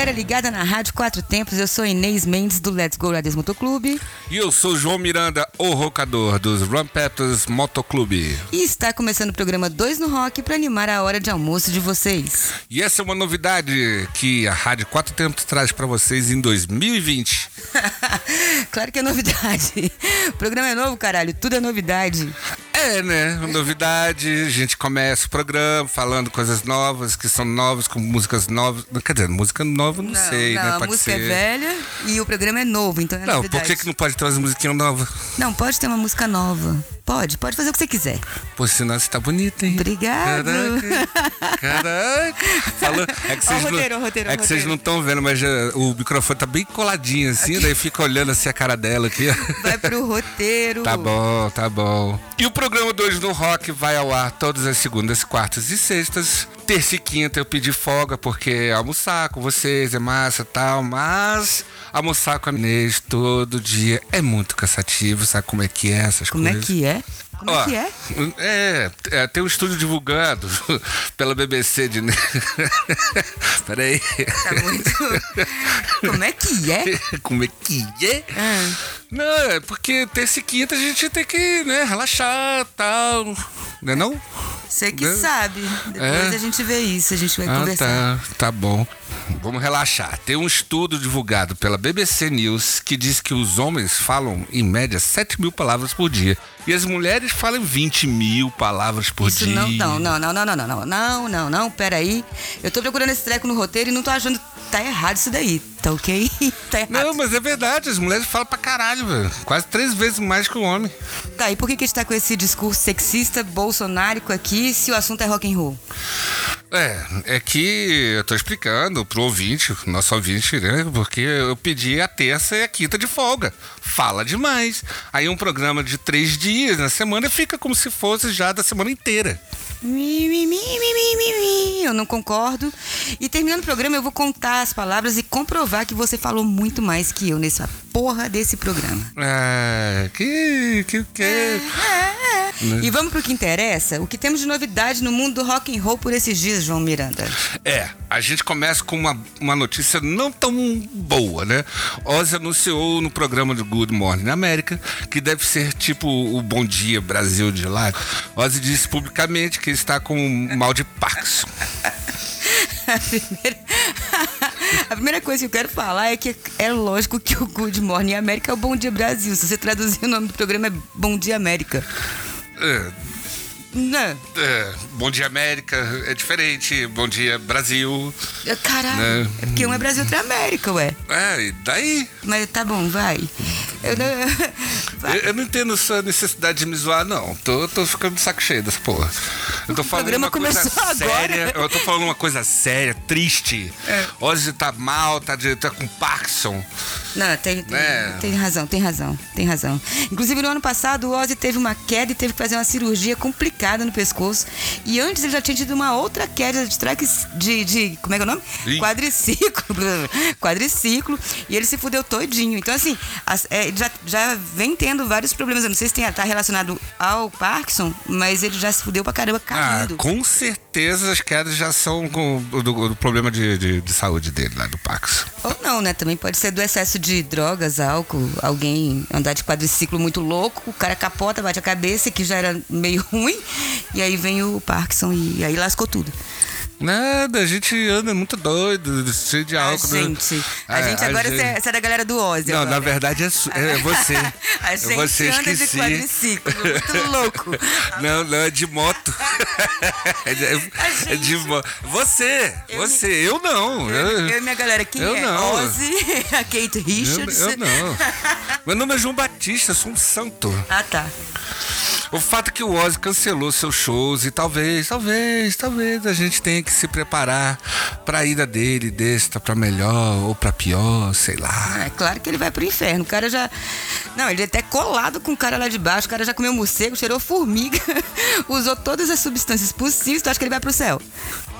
Galera ligada na Rádio Quatro Tempos. Eu sou Inês Mendes do Let's Go Lades Motoclube. E eu sou João Miranda, o rocador dos Rampetters Motoclube. E está começando o programa 2 no Rock para animar a hora de almoço de vocês. E essa é uma novidade que a Rádio Quatro Tempos traz para vocês em 2020. claro que é novidade. O programa é novo, caralho. Tudo é novidade. É, né? Novidade. A gente começa o programa falando coisas novas, que são novas, com músicas novas. Quer dizer, música nova, não, sei, não, né? A música ser. é velha e o programa é novo, então é Não, novidade. por que, que não pode ter umas musiquinhas novas? Não, pode ter uma música nova. Pode, pode fazer o que você quiser. Pô, senão você tá bonita, hein? Obrigado. Caraca. Caraca. Falou. É que vocês o roteiro, não, roteiro, é que vocês não estão vendo, mas já- o microfone tá bem coladinho assim, daí fica olhando assim a cara dela aqui. ó. Vai pro roteiro. Tá bom, tá bom. E o programa de hoje no Rock vai ao ar todas as segundas, quartas e sextas. Terça e quinta eu pedi folga porque almoçar com vocês é massa e tal, mas almoçar com a Inês todo dia é muito cansativo, sabe como é que é essas Como é coisas? que é? Como Ó, é que é? É, é, tem um estúdio divulgado pela BBC de. Peraí. Tá muito. Como é que é? Como é que é? Ah. Não, é porque terça e quinta a gente tem que, né, relaxar tal. Não é não? Você que Né? sabe. Depois É? a gente vê isso, a gente vai Ah, conversar. tá, tá bom. Vamos relaxar. Tem um estudo divulgado pela BBC News que diz que os homens falam, em média, 7 mil palavras por dia. E as mulheres falam 20 mil palavras por Isso dia. não, não, não, não, não, não, não, não, não, não, não, peraí. Eu tô procurando esse treco no roteiro e não tô achando. Tá errado isso daí, tá ok? tá errado. Não, mas é verdade, as mulheres falam pra caralho, velho. Quase três vezes mais que o homem. Tá, e por que, que a gente tá com esse discurso sexista, bolsonárico aqui, se o assunto é rock and roll? É, é que eu tô explicando pro ouvinte, nosso ouvinte, né? Porque eu pedi a terça e a quinta de folga. Fala demais. Aí um programa de três dias na semana fica como se fosse já da semana inteira. Eu não concordo. E terminando o programa, eu vou contar as palavras e comprovar que você falou muito mais que eu nessa porra desse programa. É, que. que. que. Né? E vamos pro que interessa? O que temos de novidade no mundo do rock and roll por esses dias, João Miranda? É, a gente começa com uma, uma notícia não tão boa, né? Ozzy anunciou no programa do Good Morning América que deve ser tipo o Bom Dia Brasil de lá. Ozzy disse publicamente que está com um mal de Parkinson. A primeira... a primeira coisa que eu quero falar é que é lógico que o Good Morning América é o Bom Dia Brasil. Se você traduzir o nome do programa é Bom Dia América. É, Não. é, Bom Dia América é diferente, Bom Dia Brasil. Caralho. Né? É porque um é Brasil, outro é América, ué. É, e daí? Mas tá bom, vai. Eu não... vai. Eu, eu não entendo sua necessidade de me zoar, não. Tô, tô ficando de saco cheio dessa porra. Eu tô falando programa uma coisa começou agora. séria. Eu tô falando uma coisa séria, triste. É. Ozzy tá mal, tá, de- tá com Parkinson. Não, tem, tem, É. tem razão, tem razão, tem razão. Inclusive, no ano passado, o Ozzy teve uma queda e teve que fazer uma cirurgia complicada no pescoço. E antes ele já tinha tido uma outra queda de traques de, de como é que é o nome? Ih. Quadriciclo. Quadriciclo. E ele se fudeu todinho. Então, assim, as- é, já, já vem tendo vários problemas. Eu não sei se tem, tá relacionado ao Parkinson, mas ele já se fudeu pra caramba Ah, caindo. com certeza as quedas já são com, do, do problema de, de, de saúde dele, lá do Parkinson. Ou não, né? Também pode ser do excesso de drogas, álcool, alguém andar de quadriciclo muito louco, o cara capota, bate a cabeça, que já era meio ruim, e aí vem o Parkinson e aí lascou tudo. Nada, a gente anda muito doido, cheio de A álcool. né? gente. A É, gente agora gente- você é, você é da galera do Ozzy. Não, agora. na verdade é, é você. A é gente você, anda de esqueci. quadriciclo, muito louco. Não, não, é de moto. é de, é de moto. Você, Eu você, eu não. Eu, Eu, eu e minha galera, quem eu é? não. Ozzy, a Kate eu, Richards. eu não. Meu nome é João Batista, sou um santo. Ah, tá. O fato é que o Ozzy cancelou seus shows e talvez, talvez, talvez a gente tenha que se preparar pra ida dele, desta pra melhor ou pra pior, sei lá. É claro que ele vai pro inferno. O cara já. Não, ele é até colado com o cara lá de baixo. O cara já comeu morcego, cheirou formiga, usou todas as substâncias possíveis. Tu acha que ele vai pro céu?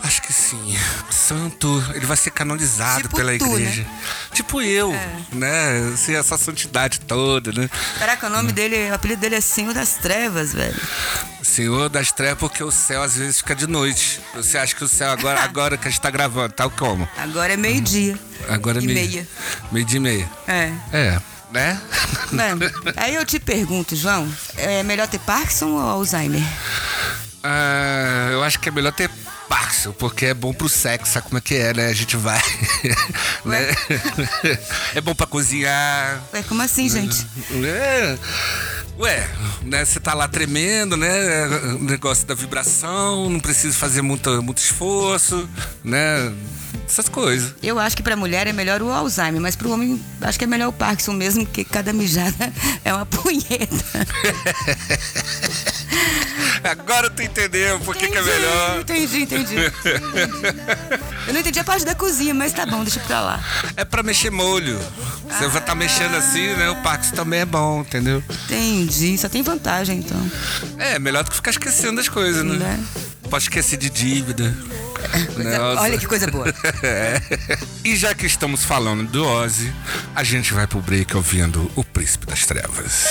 Acho que sim. Santo, ele vai ser canonizado Tipo pela tu, igreja. Tipo eu, né? Assim, essa santidade toda, né? Caraca, o nome dele, o apelido dele é Senhor das Trevas, velho. Senhor das trevas, porque o céu às vezes fica de noite. Você acha que o céu agora, agora que a gente tá gravando, tá como? Agora é meio-dia. Agora é E meio, meia. Meio dia e meia. É. É, né? Mano, aí eu te pergunto, João, é melhor ter Parkinson ou Alzheimer? Ah, eu acho que é melhor ter Parkinson, porque é bom pro sexo, sabe como é que é, né? A gente vai. né? É bom pra cozinhar. Ué, como assim, gente? É. Ué, né? Você tá lá tremendo, né? O negócio da vibração, não precisa fazer muito, muito esforço, né? Essas coisas. Eu acho que pra mulher é melhor o Alzheimer, mas pro homem acho que é melhor o Parkinson mesmo, porque cada mijada é uma punheta. Agora tu entendeu por que, é Entendi, melhor. Entendi, entendi. Eu não entendi a parte da cozinha, mas tá bom, deixa pra lá. É pra mexer molho. Você vai estar mexendo assim, né? O Parkinson também é bom, entendeu? Entendi, só tem vantagem então. É, melhor do que ficar esquecendo das coisas, né? Né? Pode esquecer de dívida. Nossa. Olha que coisa boa. É. E já que estamos falando do Ozzy, a gente vai pro break ouvindo O Príncipe das Trevas.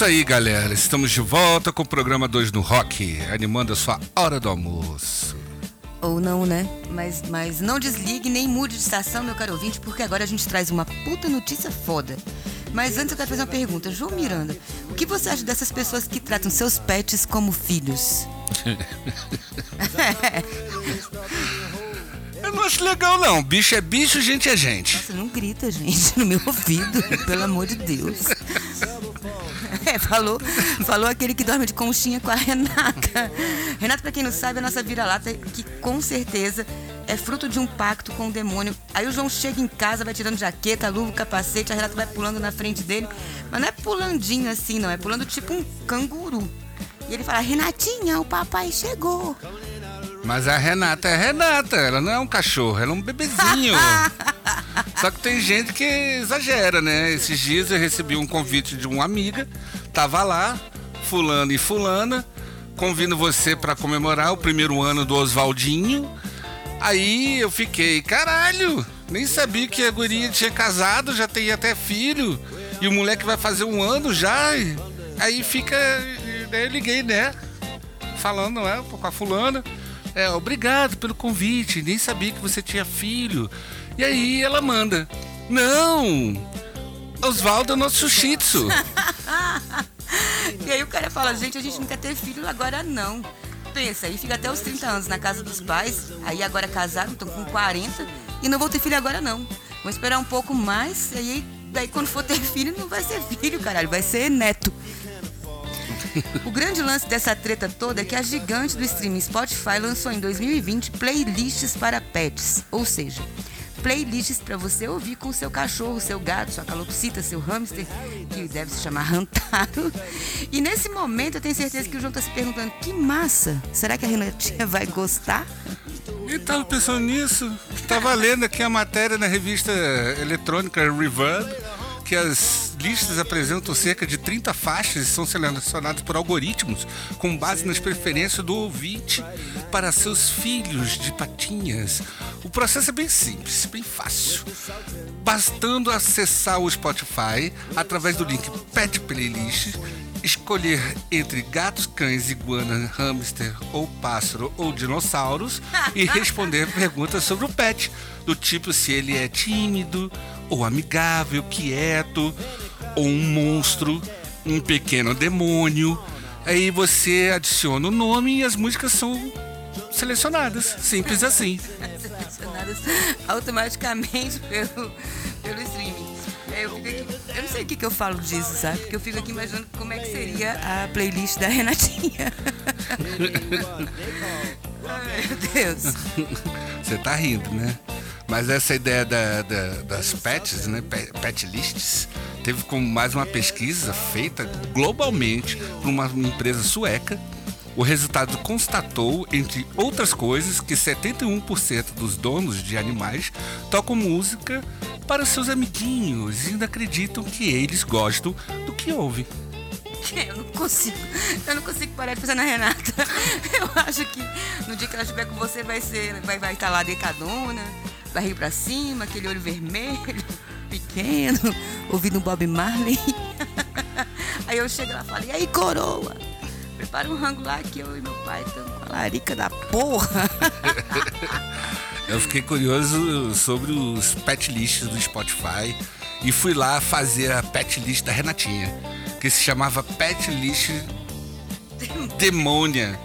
Isso aí, galera. Estamos de volta com o programa 2 no Rock, animando a sua hora do almoço. Ou não, né? Mas, mas não desligue nem mude de estação, meu caro ouvinte, porque agora a gente traz uma puta notícia foda. Mas antes eu quero fazer uma pergunta. João Miranda, o que você acha dessas pessoas que tratam seus pets como filhos? Eu não acho legal, não. Bicho é bicho, gente é gente. Você não grita, gente, no meu ouvido, pelo amor de Deus. É, falou, falou aquele que dorme de conchinha com a Renata. Renata, pra quem não sabe, é a nossa vira-lata, que com certeza é fruto de um pacto com o demônio. Aí o João chega em casa, vai tirando jaqueta, luva, capacete, a Renata vai pulando na frente dele. Mas não é pulandinho assim, não. É pulando tipo um canguru. E ele fala, Renatinha, o papai chegou. Mas a Renata é Renata, ela não é um cachorro, ela é um bebezinho. Só que tem gente que exagera, né? Esses dias eu recebi um convite de uma amiga, tava lá, fulano e fulana, convindo você para comemorar o primeiro ano do Oswaldinho. Aí eu fiquei, caralho, nem sabia que a guria tinha casado, já tem até filho, e o moleque vai fazer um ano já. Aí fica, daí eu liguei, né? Falando, né, com a fulana. É, obrigado pelo convite, nem sabia que você tinha filho. E aí ela manda: Não! Oswaldo é nosso shih tzu. E aí o cara fala, gente, a gente não quer ter filho agora não. Pensa, aí fica até os 30 anos na casa dos pais, aí agora casaram, estão com 40, e não vou ter filho agora não. Vou esperar um pouco mais, e aí daí quando for ter filho, não vai ser filho, caralho, vai ser neto. O grande lance dessa treta toda é que a gigante do streaming Spotify lançou em 2020 playlists para pets, ou seja, playlists para você ouvir com seu cachorro, seu gato, sua calopsita, seu hamster, que deve se chamar Rantaro. E nesse momento eu tenho certeza que o João tá se perguntando: que massa! Será que a Renatinha vai gostar? E tava pensando nisso. Tava lendo aqui a matéria na revista eletrônica Reverb, que as listas apresentam cerca de 30 faixas e são selecionadas por algoritmos com base nas preferências do ouvinte para seus filhos de patinhas. O processo é bem simples, bem fácil. Bastando acessar o Spotify através do link Pet Playlist escolher entre gatos, cães, iguana, hamster ou pássaro ou dinossauros e responder perguntas sobre o pet, do tipo se ele é tímido ou amigável, quieto ou um monstro, um pequeno demônio. Aí você adiciona o nome e as músicas são selecionadas, simples assim. Selecionadas automaticamente pelo, pelo streaming. É, Eu, fico aqui, eu não sei o que, que eu falo disso, sabe? Porque eu fico aqui imaginando como é que seria a playlist da Renatinha. Ai, meu Deus. Você tá rindo, né? Mas essa ideia da- da- das pets, né? Pe- Pet lists, teve como mais uma pesquisa feita globalmente por uma empresa sueca. O resultado constatou, entre outras coisas, que 71% dos donos de animais tocam música para seus amiguinhos e ainda acreditam que eles gostam do que ouvem. Eu não consigo. Eu não consigo parar de pensar na Renata. Eu acho que no dia que ela estiver com você vai ser. Vai, vai estar lá decadona, barriga pra cima, aquele olho vermelho, pequeno, ouvindo um Bob Marley. Aí eu chego lá e falo, e aí, coroa? Prepara um rango lá que eu e meu pai estamos com a larica da porra. Eu fiquei curioso sobre os pet lists do Spotify e fui lá fazer a pet list da Renatinha, que se chamava Pet List Demônia.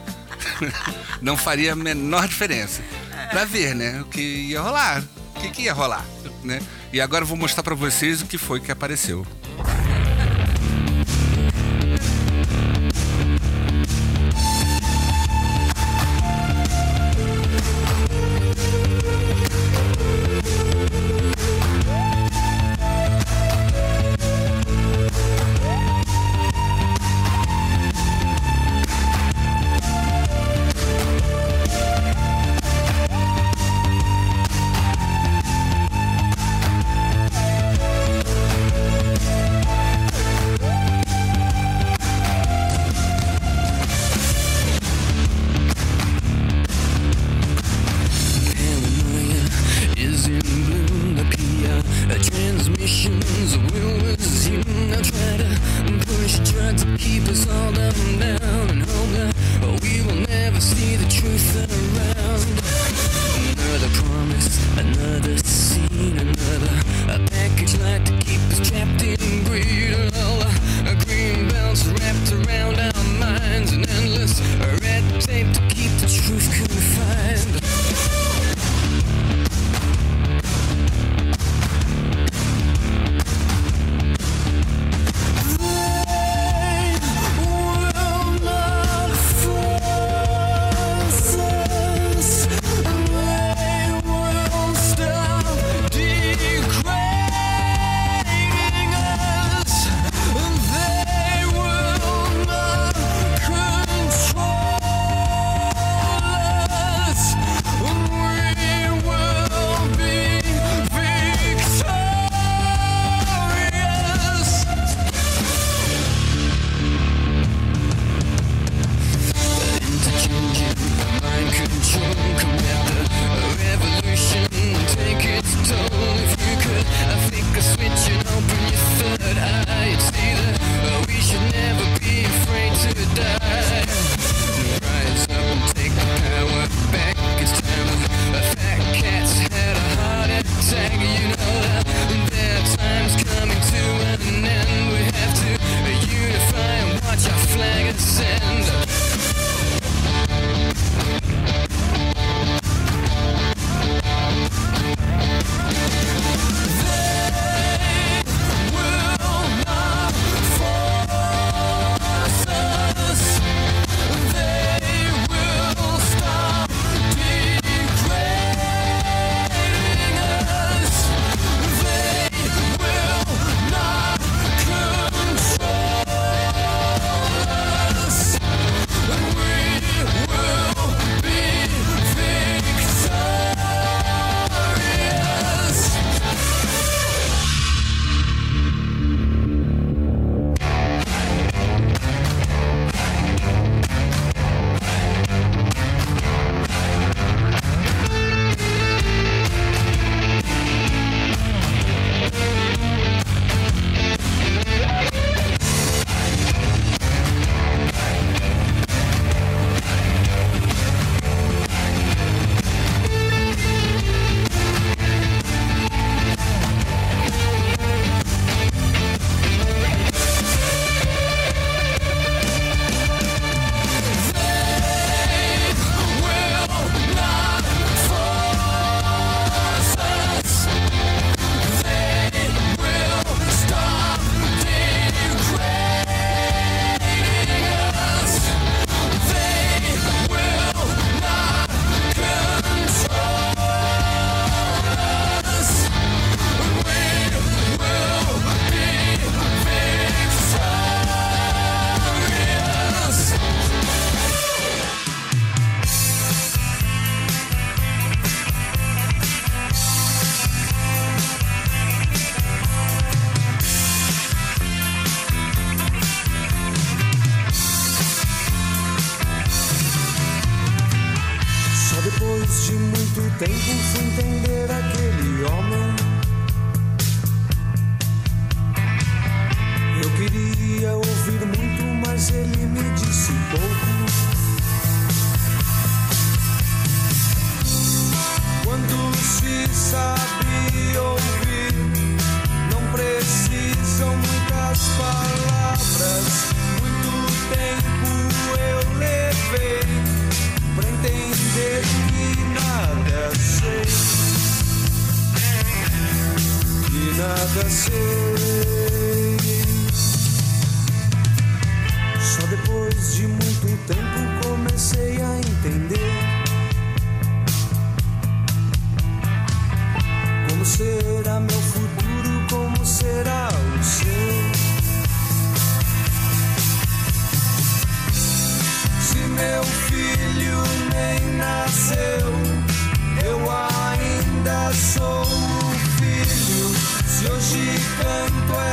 Não faria a menor diferença. Pra ver, né? O que ia rolar. O que, que ia rolar, né? E agora eu vou mostrar pra vocês o que foi que apareceu.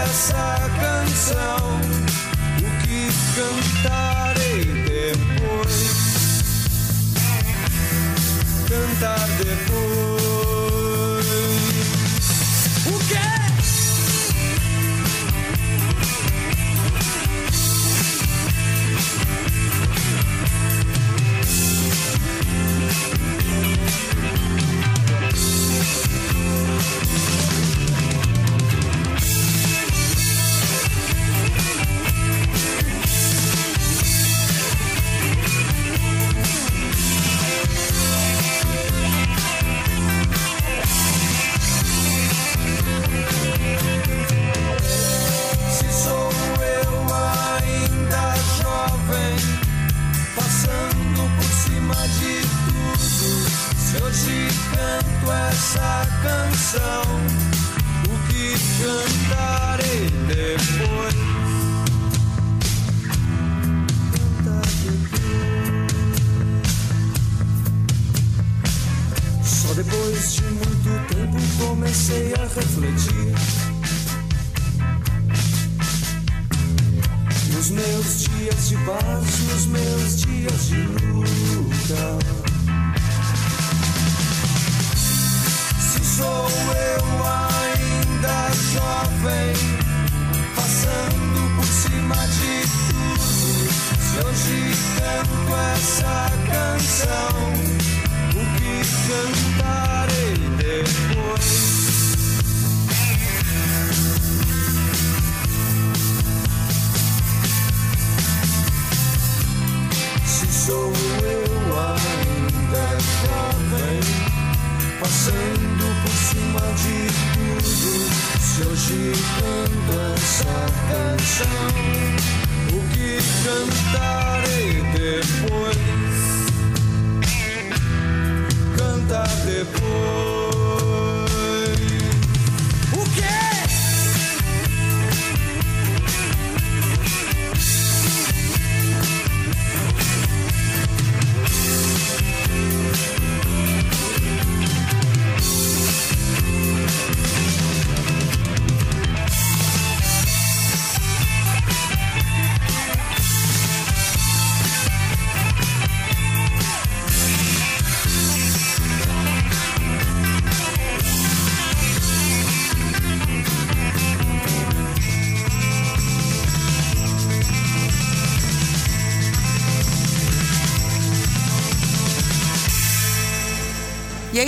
Essa canção, o que cantarei depois? Cantar depois.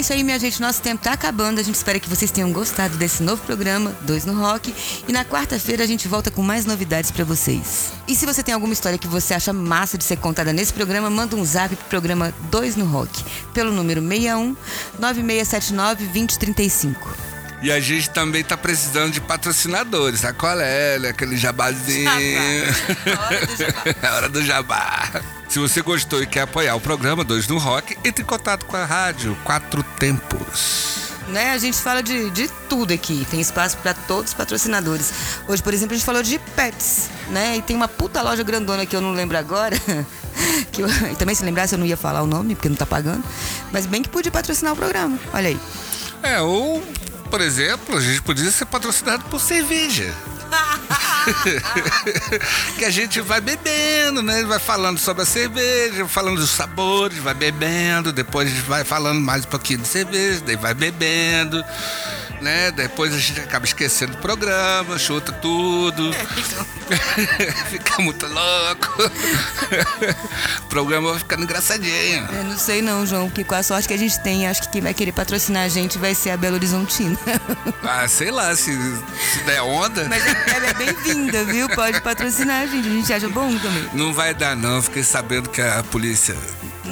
Isso aí, minha gente. Nosso tempo tá acabando. A gente espera que vocês tenham gostado desse novo programa, Dois no Rock. E na quarta-feira a gente volta com mais novidades pra vocês. E se você tem alguma história que você acha massa de ser contada nesse programa, manda um zap pro programa Dois no Rock, pelo número 61 9679 2035. E a gente também tá precisando de patrocinadores, sabe qual é? né? Aquele jabazinho. Hora do jabá. É hora do jabá. Se você gostou e quer apoiar o programa Dois no Rock, entre em contato com a rádio Quatro Tempos. Né? A gente fala de, de tudo aqui, tem espaço para todos os patrocinadores. Hoje, por exemplo, a gente falou de pets, né? E tem uma puta loja grandona que eu não lembro agora. Que eu, e também se lembrasse eu não ia falar o nome, porque não tá pagando. Mas bem que podia patrocinar o programa. Olha aí. É, ou, por exemplo, a gente podia ser patrocinado por cerveja. que a gente vai bebendo, né? Vai falando sobre a cerveja, falando dos sabores, vai bebendo, depois vai falando mais um pouquinho de cerveja, daí vai bebendo, né? Depois a gente acaba esquecendo do programa, chuta tudo. Fica muito louco. o programa vai ficando engraçadinho. Eu não sei não, João, porque com a sorte que a gente tem, acho que quem vai querer patrocinar a gente vai ser a Belo Horizontina. Ah, sei lá, se, se der onda. Mas ela é bem-vinda, viu? Pode patrocinar a gente, a gente acha bom também. Não vai dar, não. Fiquei sabendo que a polícia.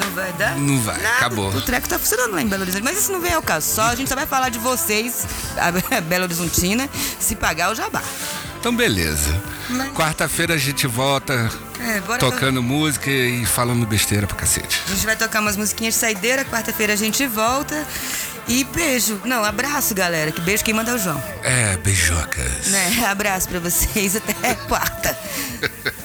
Não vai dar? Não vai, Nada. acabou. O treco tá funcionando lá em Belo Horizonte. Mas isso não vem ao caso. Só a gente só vai falar de vocês, a Belo Horizontina, se pagar o jabá. Então, beleza. Mas- Quarta-feira a gente volta É, tocando música e falando besteira pra cacete. A gente vai tocar umas musiquinhas de saideira. Quarta-feira a gente volta. E beijo. Não, abraço, galera. Que beijo quem manda é o João. É, beijocas. Né? Abraço pra vocês. Até quarta.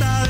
está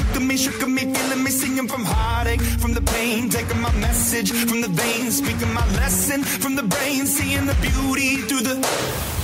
at me, shook at me, feeling me, singing from heartache, from the pain, taking my message from the veins, speaking my lesson from the brain, seeing the beauty through the.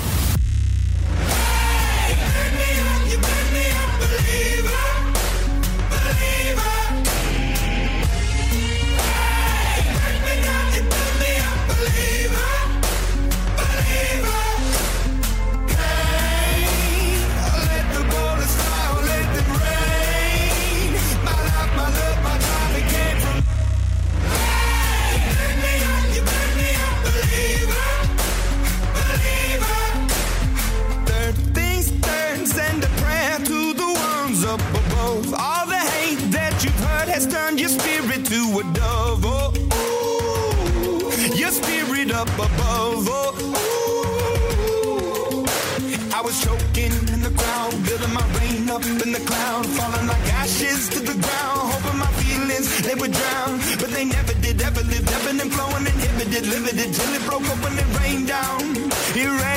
livid till it broke up when it rained down. It rained